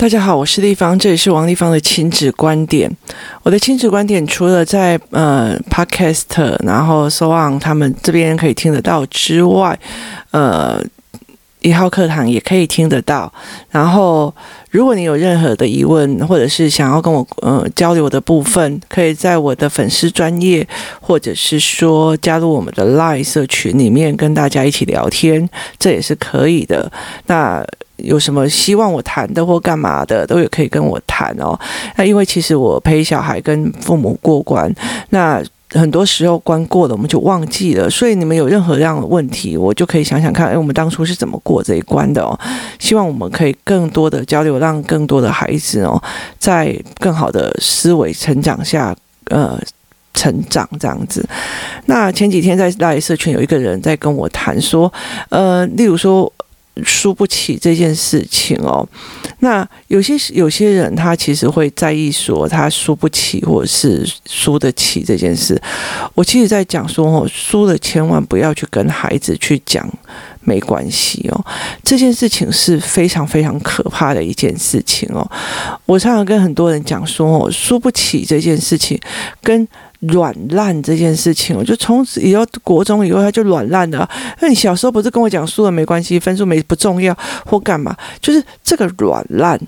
大家好，我是丽芳，这里是王丽芳的亲子观点。我的亲子观点除了在呃 Podcast，然后 So On 他们这边可以听得到之外，呃。一号课堂也可以听得到。然后，如果你有任何的疑问，或者是想要跟我呃交流的部分，可以在我的粉丝专页，或者是说加入我们的 Line 社群里面跟大家一起聊天，这也是可以的。那有什么希望我谈的或干嘛的，都有可以跟我谈哦。那因为其实我陪小孩跟父母过关，那。很多时候关过了，我们就忘记了。所以你们有任何这样的问题，我就可以想想看，哎，我们当初是怎么过这一关的哦？希望我们可以更多的交流，让更多的孩子哦，在更好的思维成长下，呃，成长这样子。那前几天在大社群有一个人在跟我谈说，呃，例如说。输不起这件事情哦，那有些有些人他其实会在意说他输不起或者是输得起这件事。我其实在讲说哦，输了千万不要去跟孩子去讲没关系哦，这件事情是非常非常可怕的一件事情哦。我常常跟很多人讲说哦，输不起这件事情跟。软烂这件事情，我就从此以后国中以后他就软烂了。那你小时候不是跟我讲输了没关系，分数没不重要或干嘛？就是这个软烂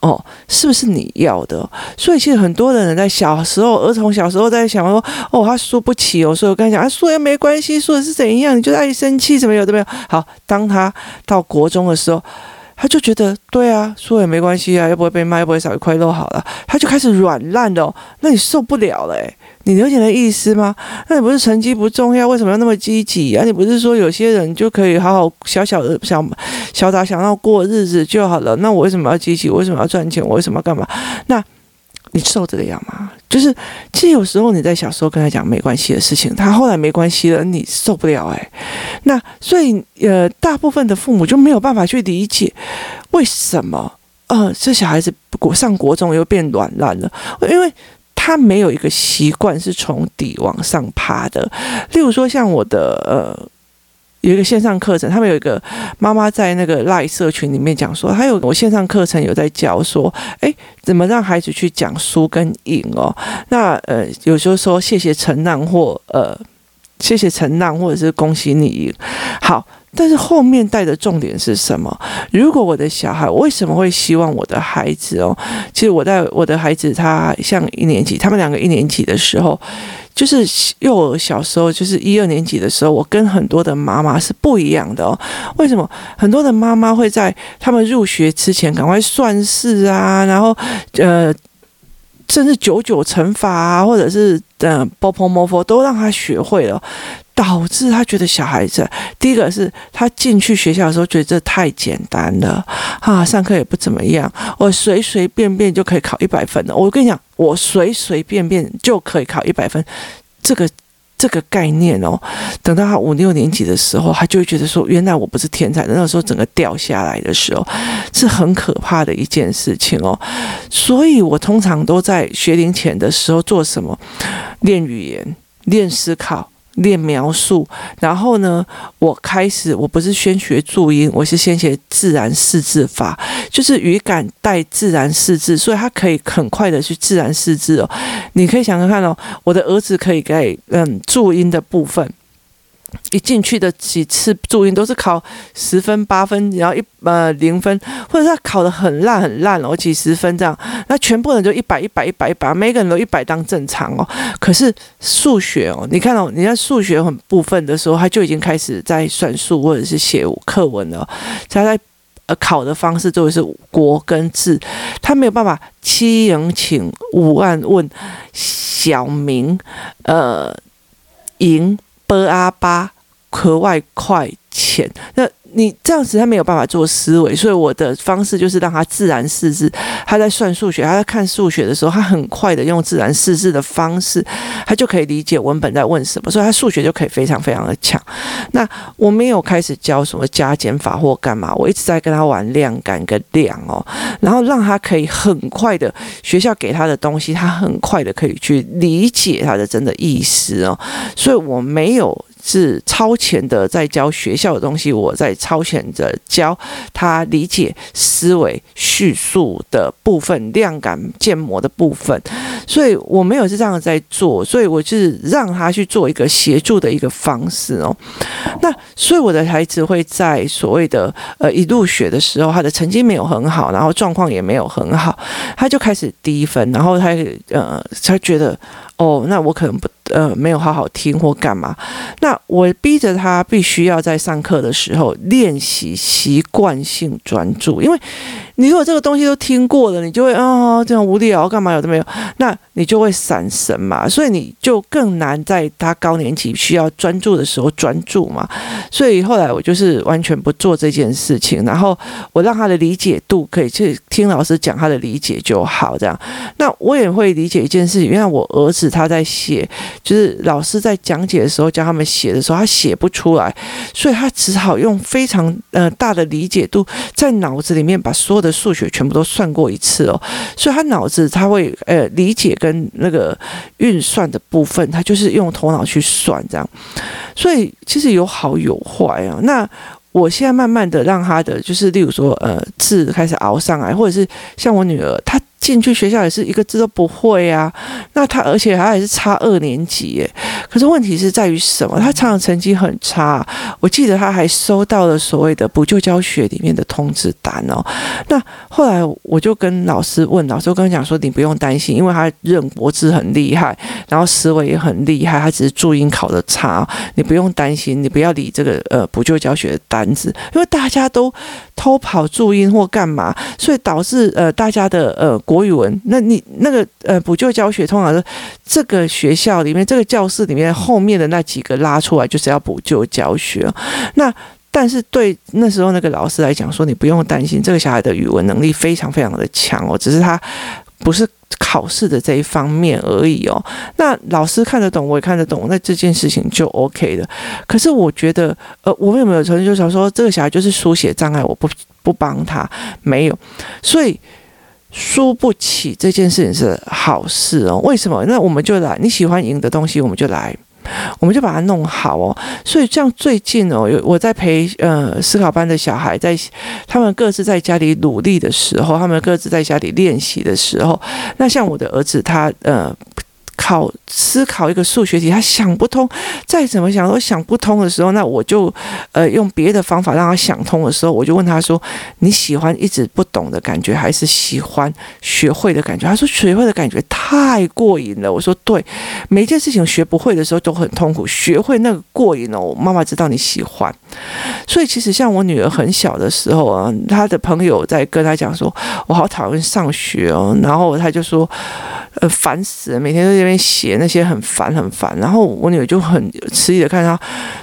哦，是不是你要的？所以其实很多的人在小时候，儿童小时候在想说，哦，他输不起哦，所以我跟他讲啊，输也没关系，输的是怎样？你就爱生气，怎么有怎么有？好，当他到国中的时候。他就觉得对啊，输也没关系啊，又不会被骂，又不会少一块肉，好了，他就开始软烂的哦。那你受不了了，你了解的意思吗？那你不是成绩不重要，为什么要那么积极啊？你不是说有些人就可以好好小小的小小打小闹过日子就好了？那我为什么要积极？我为什么要赚钱？我为什么要干嘛？那。你受这个样吗？就是，其实有时候你在小时候跟他讲没关系的事情，他后来没关系了，你受不了哎。那所以呃，大部分的父母就没有办法去理解为什么呃，这小孩子国上国中又变软烂了，因为他没有一个习惯是从底往上爬的。例如说，像我的呃。有一个线上课程，他们有一个妈妈在那个赖社群里面讲说，还有我线上课程有在教说，诶，怎么让孩子去讲输跟赢哦？那呃，有时候说谢谢承让或呃谢谢承让，或者是恭喜你赢。好，但是后面带的重点是什么？如果我的小孩，为什么会希望我的孩子哦？其实我在我的孩子他像一年级，他们两个一年级的时候。就是幼儿小时候，就是一二年级的时候，我跟很多的妈妈是不一样的哦。为什么？很多的妈妈会在他们入学之前赶快算式啊，然后呃，甚至九九乘法啊，或者是呃波泼摩佛都让他学会了。导致他觉得小孩子，第一个是他进去学校的时候觉得这太简单了，啊，上课也不怎么样，我随随便便就可以考一百分了。我跟你讲，我随随便便就可以考一百分，这个这个概念哦，等到他五六年级的时候，他就会觉得说，原来我不是天才的。那个时候整个掉下来的时候，是很可怕的一件事情哦。所以我通常都在学龄前的时候做什么？练语言，练思考。练描述，然后呢，我开始，我不是先学注音，我是先学自然四字法，就是语感带自然四字，所以它可以很快的去自然四字哦。你可以想想看哦，我的儿子可以给嗯注音的部分。一进去的几次注音都是考十分八分，然后一呃零分，或者他考得很烂很烂哦，几十分这样，那全部人就一百一百一百一百，每个人都一百当正常哦。可是数学哦，你看哦，你在数学很部分的时候，他就已经开始在算数或者是写课文了。他在呃考的方式就是国跟字，他没有办法七人请五万问小明呃赢。B a 八课外快浅，那你这样子他没有办法做思维，所以我的方式就是让他自然识字。他在算数学，他在看数学的时候，他很快的用自然识字的方式，他就可以理解文本在问什么，所以他数学就可以非常非常的强。那我没有开始教什么加减法或干嘛，我一直在跟他玩量感跟量哦，然后让他可以很快的学校给他的东西，他很快的可以去理解他的真的意思哦，所以我没有。是超前的在教学校的东西，我在超前的教他理解思维叙述的部分、量感建模的部分，所以我没有是这样在做，所以我就是让他去做一个协助的一个方式哦。那所以我的孩子会在所谓的呃一入学的时候，他的成绩没有很好，然后状况也没有很好，他就开始低分，然后他呃他觉得哦，那我可能不。呃，没有好好听或干嘛？那我逼着他必须要在上课的时候练习习惯性专注，因为你如果这个东西都听过了，你就会啊、这样无聊干嘛有的没有，那你就会闪神嘛，所以你就更难在他高年级需要专注的时候专注嘛。所以后来我就是完全不做这件事情，然后我让他的理解度可以去听老师讲他的理解就好，这样。那我也会理解一件事情，因为我儿子他在写。就是老师在讲解的时候教他们写的时候，他写不出来，所以他只好用非常呃大的理解度，在脑子里面把所有的数学全部都算过一次哦，所以他脑子他会呃理解跟跟那个运算的部分，他就是用头脑去算这样，所以其实有好有坏啊。那我现在慢慢的让他的就是例如说呃字开始熬上来，或者是像我女儿她。进去学校也是一个字都不会啊，那他而且他还是差二年级耶。可是问题是在于什么？他常常成绩很差。我记得他还收到了所谓的补救教学里面的通知单哦。那后来我就跟老师问，老师就跟我讲说，你不用担心，因为他认国字很厉害，然后思维也很厉害，他只是注音考得差，你不用担心，你不要理这个呃补救教学的单子，因为大家都偷跑注音或干嘛，所以导致呃大家的呃。国语文，那你那个呃补救教学，通常是这个学校里面这个教室里面后面的那几个拉出来，就是要补救教学。那但是对那时候那个老师来讲说，你不用担心，这个小孩的语文能力非常非常的强哦，只是他不是考试的这一方面而已哦。那老师看得懂，我也看得懂，那这件事情就 OK 了。可是我觉得，呃，我们有没有曾经就想说，这个小孩就是书写障碍，我不不帮他，没有，所以。输不起这件事情是好事哦。为什么？那我们就来，你喜欢赢的东西，我们就来，我们就把它弄好哦。所以像最近哦，有我在陪呃思考班的小孩，在他们各自在家里努力的时候，他们各自在家里练习的时候，那像我的儿子他呃。考思考一个数学题，他想不通，再怎么想都想不通的时候，那我就呃用别的方法让他想通的时候，我就问他说：“你喜欢一直不懂的感觉，还是喜欢学会的感觉？”他说：“学会的感觉太过瘾了。”我说：“对，每件事情学不会的时候都很痛苦，学会那个过瘾哦。”妈妈知道你喜欢，所以其实像我女儿很小的时候啊，她的朋友在跟她讲说：“我好讨厌上学哦。”然后她就说。呃，烦死了，每天都在那边写那些很烦很烦，然后我女儿就很迟疑的看她，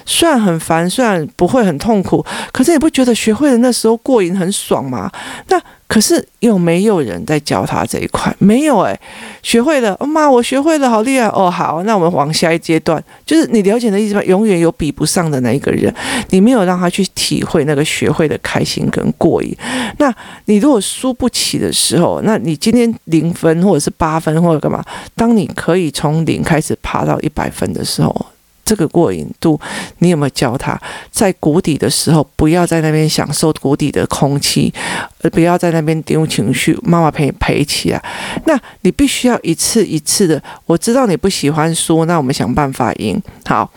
虽然很烦，虽然不会很痛苦，可是你不觉得学会了那时候过瘾很爽吗？那。可是有没有人在教他这一块？没有哎、学会了，哦妈，我学会了，好厉害哦！好，那我们往下一阶段，就是你了解的意思吗？永远有比不上的那一个人，你没有让他去体会那个学会的开心跟过瘾。那你如果输不起的时候，那你今天零分或者是八分或者干嘛？当你可以从零开始爬到一百分的时候。这个过瘾度，你有没有教他？在谷底的时候，不要在那边享受谷底的空气，而不要在那边丢情绪。妈妈陪你陪起来。那你必须要一次一次的。我知道你不喜欢输，那我们想办法赢。好，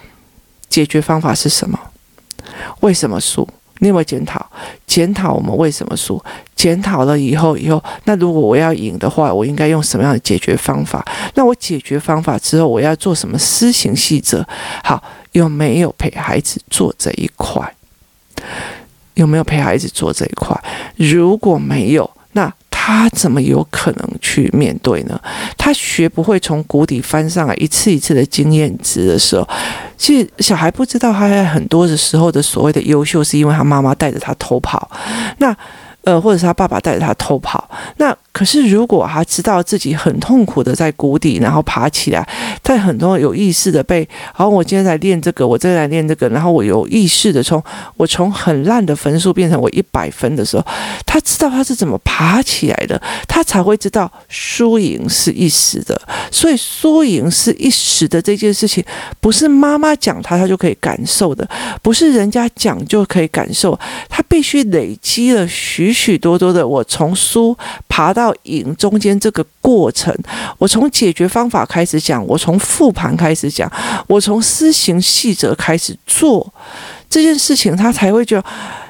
解决方法是什么？为什么输？你有没有检讨？检讨我们为什么输？检讨了以后，以后那如果我要赢的话，我应该用什么样的解决方法？那我解决方法之后，我要做什么施行细则？好，有没有陪孩子做这一块？有没有陪孩子做这一块？如果没有，那他怎么有可能去面对呢？他学不会从谷底翻上来，一次一次的经验值的时候，其实小孩不知道，他在很多的时候的所谓的优秀，是因为他妈妈带着他偷跑。那。呃，或者是他爸爸带着他偷跑，那可是如果他知道自己很痛苦的在谷底，然后爬起来，在很多有意识的被，好，我今天来练这个，我再来练这个，然后我有意识的从我从很烂的分数变成我一百分的时候，他知道他是怎么爬起来的，他才会知道输赢是一时的。所以输赢是一时的这件事情，不是妈妈讲他他就可以感受的，不是人家讲就可以感受，他必须累积了许许多多的我从输爬到赢中间这个过程，我从解决方法开始讲，我从复盘开始讲，我从施行细则开始做这件事情，他才会觉得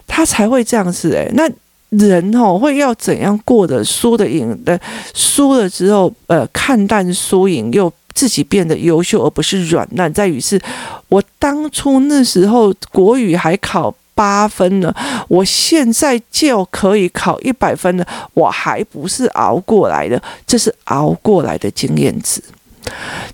他才会这样子诶，那。人哦，会要怎样过的输的赢的输了之后，呃，看淡输赢，又自己变得优秀，而不是软烂。在于是，我当初那时候国语还考八分呢，我现在就可以考一百分了，我还不是熬过来的，这是熬过来的经验值，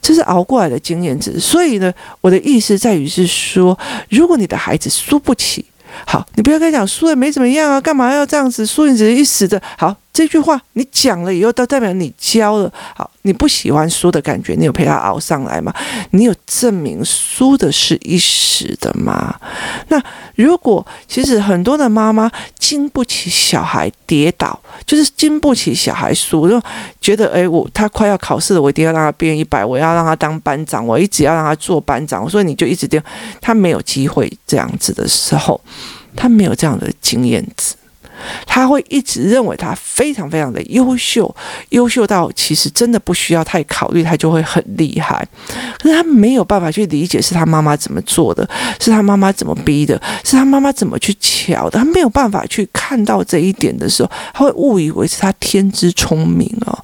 这是熬过来的经验值。所以呢，我的意思在于是说，如果你的孩子输不起。好，你不要跟他讲输也没怎么样啊，干嘛要这样子？输赢只是一时的。好，这句话你讲了以后，都代表你教了。好，你不喜欢输的感觉，你有陪他熬上来吗？你有证明输的是一时的吗？那如果其实很多的妈妈经不起小孩跌倒，就是经不起小孩输，就觉得诶，我他快要考试了，我一定要让他变一百，我要让他当班长，我一直要让他做班长，所以你就一直这样，他没有机会这样子的时候，他没有这样的经验值。他会一直认为他非常非常的优秀，优秀到其实真的不需要太考虑，他就会很厉害。可是他没有办法去理解是他妈妈怎么做的，是他妈妈怎么逼的，是他妈妈怎么去乔的。他没有办法去看到这一点的时候，他会误以为是他天资聪明哦。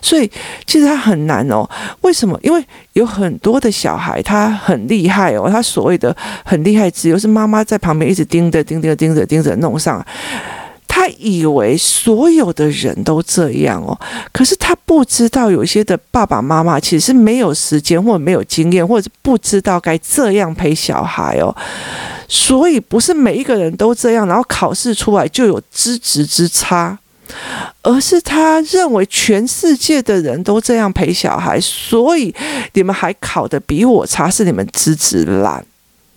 所以其实他很难哦。为什么？因为有很多的小孩他很厉害哦，他所谓的很厉害，只有是妈妈在旁边一直盯着、盯着、盯着、盯着弄上。他以为所有的人都这样哦，可是他不知道有些的爸爸妈妈其实是没有时间，或者没有经验，或者不知道该这样陪小孩哦。所以不是每一个人都这样，然后考试出来就有资质之差，而是他认为全世界的人都这样陪小孩，所以你们还考得比我差，是你们资质烂。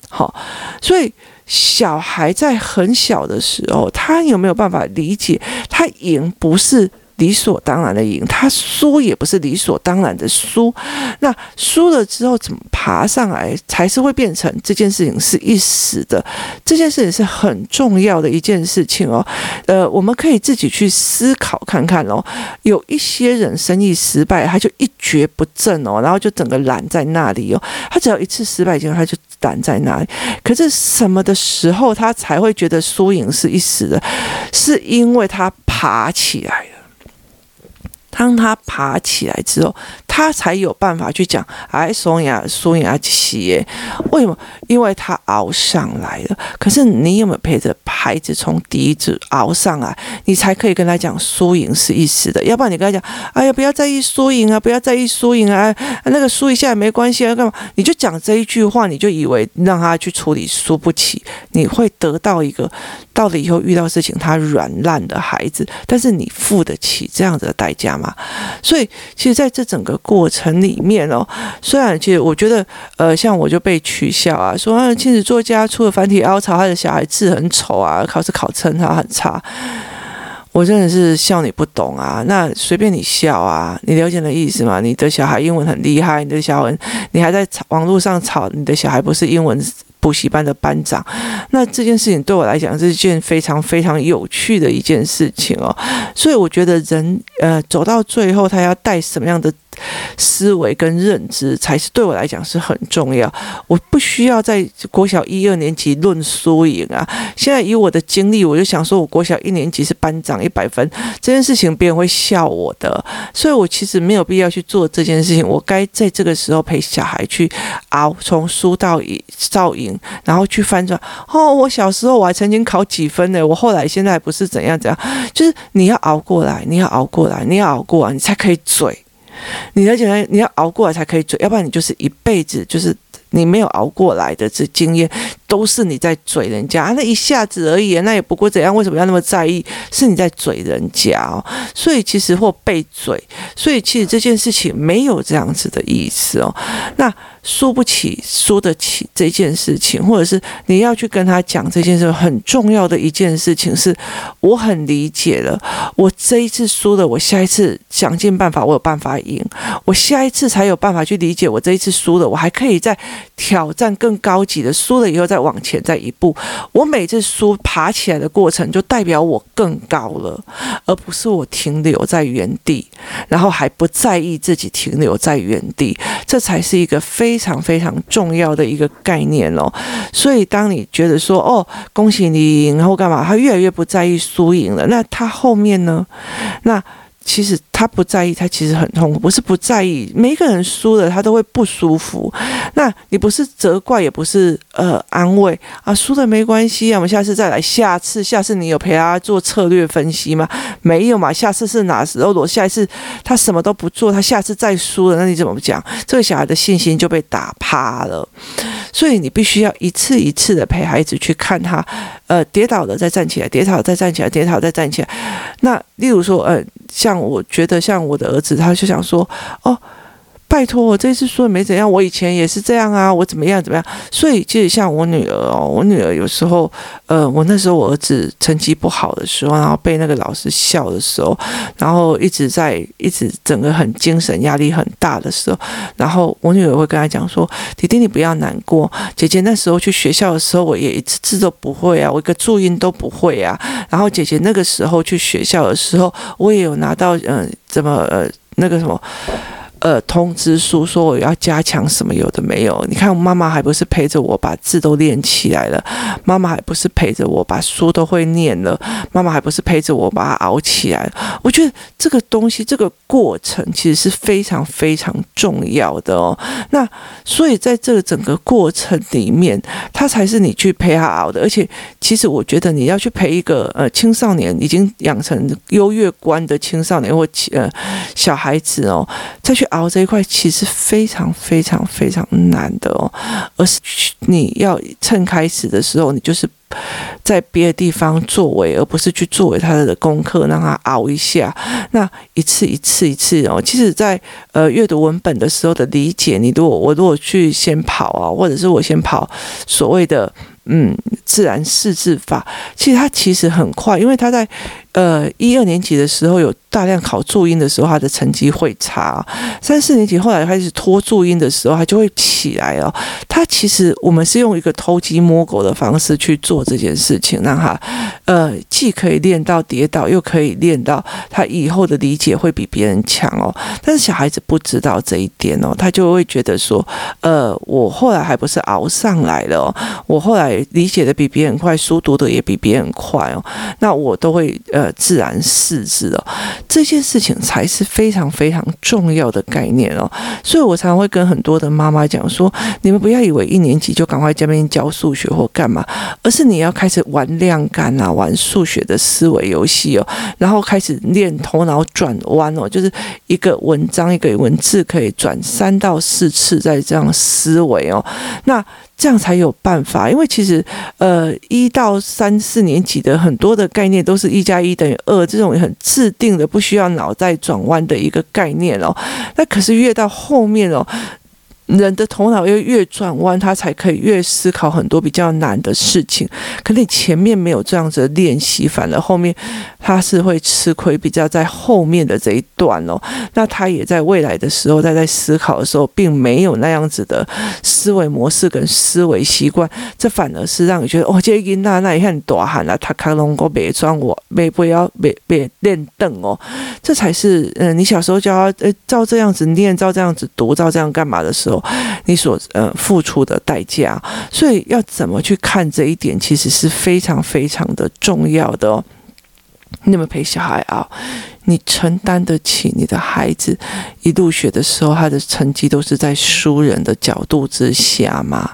好，所以。小孩在很小的时候，他有没有办法理解？他赢不是理所当然的赢，他输也不是理所当然的输。那输了之后怎么爬上来，才是会变成这件事情是一时的。这件事情是很重要的一件事情哦。呃，我们可以自己去思考看看哦。有一些人生意失败，他就一蹶不振哦，然后就整个懒在那里哦。他只要一次失败，结果他就。懒在那里？可是什么的时候他才会觉得输赢是一时的？是因为他爬起来了。当他爬起来之后，他才有办法去讲，哎，输赢输赢啊，起耶？为什么？因为他熬上来了。可是你有没有陪着孩子从第一次熬上来？你才可以跟他讲输赢是一时的。要不然你跟他讲，哎呀，不要在意输赢啊，不要在意输赢啊，那个输一下也没关系啊，干嘛？你就讲这一句话，你就以为让他去处理输不起，你会得到一个到了以后遇到事情他软烂的孩子。但是你付得起这样子的代价吗？所以，其实在这整个过程里面哦，虽然其实我觉得，呃，像我就被取笑啊，说啊，亲子作家出了繁体凹槽，他的小孩字很丑啊，考试考成他很差，我真的是笑你不懂啊。那随便你笑啊，你了解的意思吗？你的小孩英文很厉害，你的小孩，你还在网络上吵你的小孩不是英文。补习班的班长，那这件事情对我来讲是一件非常非常有趣的一件事情哦，所以我觉得人呃走到最后，他要带什么样的思维跟认知才是对我来讲是很重要。我不需要在国小一二年级论输赢啊。现在以我的经历，我就想说，我国小一年级是班长一百分这件事情，别人会笑我的。所以我其实没有必要去做这件事情。我该在这个时候陪小孩去熬，从输到赢，到赢，然后去翻转。哦，我小时候我还曾经考几分呢？我后来现在不是怎样怎样，就是你要熬过来，你要熬过来，你要熬过来，你才可以嘴。你了解，你要熬过来才可以嘴，要不然你就是一辈子就是你没有熬过来的这经验，都是你在嘴人家，啊、那一下子而已，那也不过怎样？为什么要那么在意？是你在嘴人家哦，所以其实或被嘴，所以其实这件事情没有这样子的意思哦。那输不起，输得起这件事情，或者是你要去跟他讲这件事，很重要的一件事情是，我很理解了，我这一次输了，我下一次想尽办法，我有办法赢，我下一次才有办法去理解，我这一次输了，我还可以再挑战更高级的，输了以后再。往前再一步，我每次输爬起来的过程，就代表我更高了，而不是我停留在原地，然后还不在意自己停留在原地，这才是一个非常非常重要的一个概念哦。所以，当你觉得说“哦，恭喜你赢”然后干嘛，他越来越不在意输赢了，那他后面呢？那？其实他不在意，他其实很痛苦。不是不在意，每一个人输了，他都会不舒服。那你不是责怪，也不是呃安慰啊，输了没关系啊，我们下次再来。下次，下次你有陪他做策略分析吗？没有嘛。下次是哪时候？如果下一次他什么都不做，他下次再输了，那你怎么讲？这个小孩的信心就被打趴了。所以你必须要一次一次的陪孩子去看他，呃，跌倒了再站起来，跌倒再站起来，跌倒再站起来。那例如说，呃，像。我觉得像我的儿子，他就想说，哦。拜托，我这次说没怎样，我以前也是这样啊，我怎么样怎么样？所以，其实像我女儿哦，我女儿有时候，呃，我那时候我儿子成绩不好的时候，然后被那个老师笑的时候，然后一直在一直整个很精神压力很大的时候，然后我女儿会跟他讲说：“弟弟，你不要难过，姐姐那时候去学校的时候，我也一次字都不会啊，我一个注音都不会啊。然后姐姐那个时候去学校的时候，我也有拿到嗯、呃，怎么呃那个什么。”呃，通知书说我要加强什么，有的没有。你看，妈妈还不是陪着我把字都练起来了，妈妈还不是陪着我把书都会念了，妈妈还不是陪着我把它熬起来。我觉得这个东西，这个过程其实是非常非常重要的哦。那所以在这个整个过程里面，它才是你去陪他熬的。而且，其实我觉得你要去陪一个呃青少年已经养成优越观的青少年或呃小孩子哦，再去。熬这一块其实非常非常非常难的哦，而是你要趁开始的时候，你就是在别的地方作为，而不是去作为他的功课，让他熬一下。那一次一次一次哦，其实，在呃阅读文本的时候的理解，你如果我如果去先跑啊，或者是我先跑所谓的嗯自然识字法，其实他其实很快，因为他在呃一二年级的时候有。大量考注音的时候，他的成绩会差。三四年级后来开始拖注音的时候，他就会起来哦。他其实我们是用一个偷鸡摸狗的方式去做这件事情，让他呃既可以练到跌倒，又可以练到他以后的理解会比别人强哦。但是小孩子不知道这一点哦，他就会觉得说，呃，我后来还不是熬上来了哦，我后来理解的比别人快，书读的也比别人快哦。那我都会呃自然识字哦。这件事情才是非常非常重要的概念哦，所以我常常会跟很多的妈妈讲说，你们不要以为一年级就赶快这边教数学或干嘛，而是你要开始玩量感啊，玩数学的思维游戏哦，然后开始练头脑转弯哦，就是一个文章一个文字可以转三到四次再这样思维哦，那。这样才有办法，因为其实，呃，一到三四年级的很多的概念都是一加一等于二这种很制定的，不需要脑袋转弯的一个概念哦。那可是越到后面哦。人的头脑要越转弯，他才可以越思考很多比较难的事情。可你前面没有这样子的练习，反而后面他是会吃亏，比较在后面的这一段哦。那他也在未来的时候，他在思考的时候，并没有那样子的思维模式跟思维习惯，这反而是让你觉得哦，这个那那一看大汉了，他看能够别装我，别不要别别练凳哦，这才是嗯、你小时候教他呃照这样子念，照这样子读，照这样干嘛的时候。你所呃付出的代价，所以要怎么去看这一点，其实是非常非常的重要的哦。那么陪小孩啊，你承担得起你的孩子一入学的时候，他的成绩都是在输人的角度之下吗？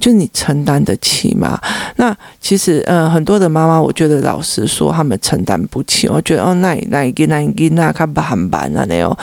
就你承担得起吗？那其实呃，很多的妈妈，我觉得老实说，他们承担不起。我觉得哦，那那那那那看不很板啊，那哦。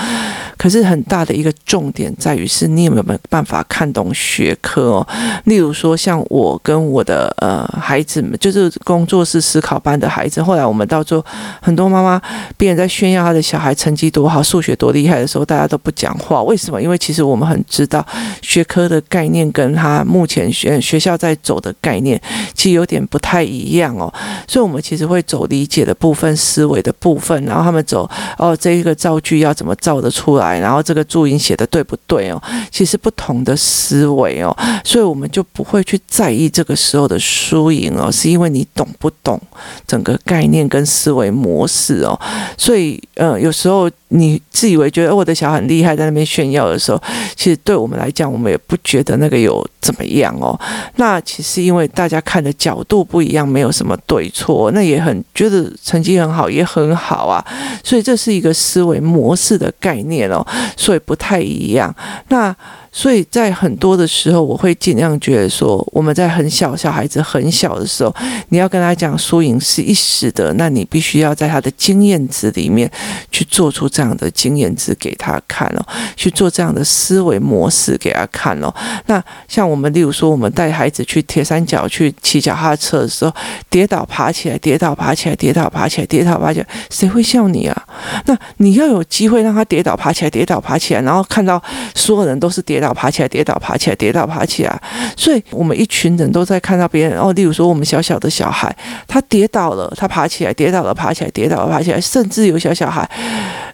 可是很大的一个重点在于是你有没有办法看懂学科哦。例如说，像我跟我的呃孩子们，就是工作室思考班的孩子，后来我们到最后，很多妈妈别人在炫耀他的小孩成绩多好、数学多厉害的时候，大家都不讲话。为什么？因为其实我们很知道学科的概念跟他目前学学校在走的概念其实有点不太一样哦。所以，我们其实会走理解的部分、思维的部分，然后他们走哦，这一个造句要怎么造得出来，然后这个注音写的对不对哦？其实不同的思维哦，所以我们就不会去在意这个时候的输赢哦，是因为你懂不懂整个概念跟思维模式哦。所以嗯，有时候你自以为觉得我的小孩很厉害，在那边炫耀的时候，其实对我们来讲，我们也不觉得那个有怎么样哦。那其实因为大家看的角度不一样，没有什么对错，那也很觉得成绩很好，也很好啊。所以这是一个思维模式的概念哦，所以不太一样。那。所以在很多的时候，我会尽量觉得说，我们在很小小孩子很小的时候，你要跟他讲输赢是一时的，那你必须要在他的经验值里面去做出这样的经验值给他看哦，去做这样的思维模式给他看哦。那像我们，例如说，我们带孩子去铁三角去骑脚踏车的时候，跌倒爬起来，跌倒爬起来，跌倒爬起来，跌倒爬起来，谁会笑你啊？那你要有机会让他跌倒爬起来，跌倒爬起来，然后看到所有人都是跌跌倒。爬起来，跌倒，爬起来，跌倒，爬起来。所以，我们一群人都在看到别人哦。例如说，我们小小的小孩，他跌倒了，他爬起来，跌倒了，爬起来，跌倒了，爬起来。甚至有小小孩，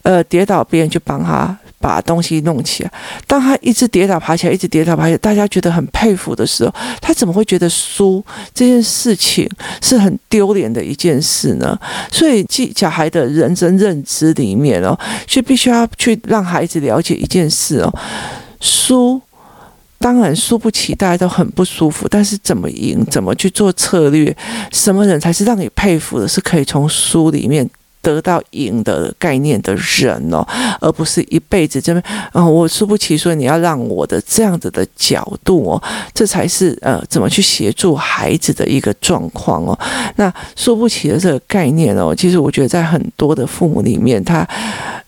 呃，跌倒，别人就帮他把东西弄起来。当他一直跌倒，爬起来，一直跌倒，爬起来，大家觉得很佩服的时候，他怎么会觉得输这件事情是很丢脸的一件事呢？所以，小孩的人生认知里面哦，就必须要去让孩子了解一件事哦。输，当然输不起，大家都很不舒服。但是怎么赢，怎么去做策略，什么人才是让你佩服的？是可以从输里面。得到赢的概念的人哦，而不是一辈子这边，嗯、哦，我输不起，所以你要让我的这样子的角度哦，这才是呃，怎么去协助孩子的一个状况哦。那输不起的这个概念哦，其实我觉得在很多的父母里面，他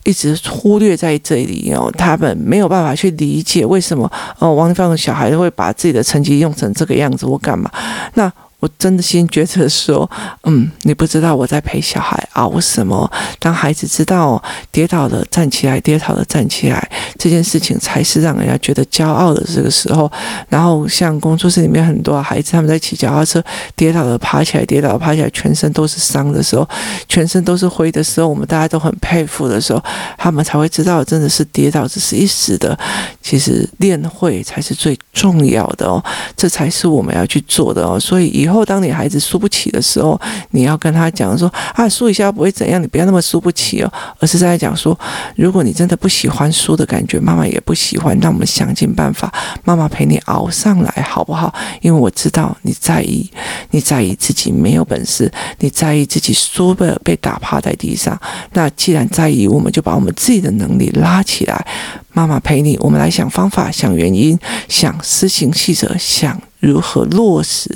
一直忽略在这里哦，他们没有办法去理解为什么哦，王立芳的小孩会把自己的成绩用成这个样子，我干嘛？那。我真的心觉得说，嗯，你不知道我在陪小孩熬什么。当孩子知道跌倒了站起来，跌倒了站起来，这件事情才是让人家觉得骄傲的这个时候。然后像工作室里面很多孩子，他们在骑脚踏车跌倒了爬起来，跌倒了爬起来，全身都是伤的时候，全身都是灰的时候，我们大家都很佩服的时候，他们才会知道真的是跌倒只是一时的，其实练会才是最重要的哦，这才是我们要去做的哦。所以以后。后，当你孩子输不起的时候，你要跟他讲说：“啊，输一下不会怎样，你不要那么输不起哦。”而是在讲说：“如果你真的不喜欢输的感觉，妈妈也不喜欢，那我们想尽办法，妈妈陪你熬上来，好不好？因为我知道你在意，你在意自己没有本事，你在意自己输了被打趴在地上。那既然在意，我们就把我们自己的能力拉起来，妈妈陪你，我们来想方法，想原因，想施行细则，想如何落实。”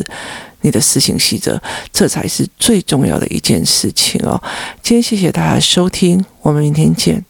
你的私行细则，这才是最重要的一件事情哦。今天谢谢大家收听，我们明天见。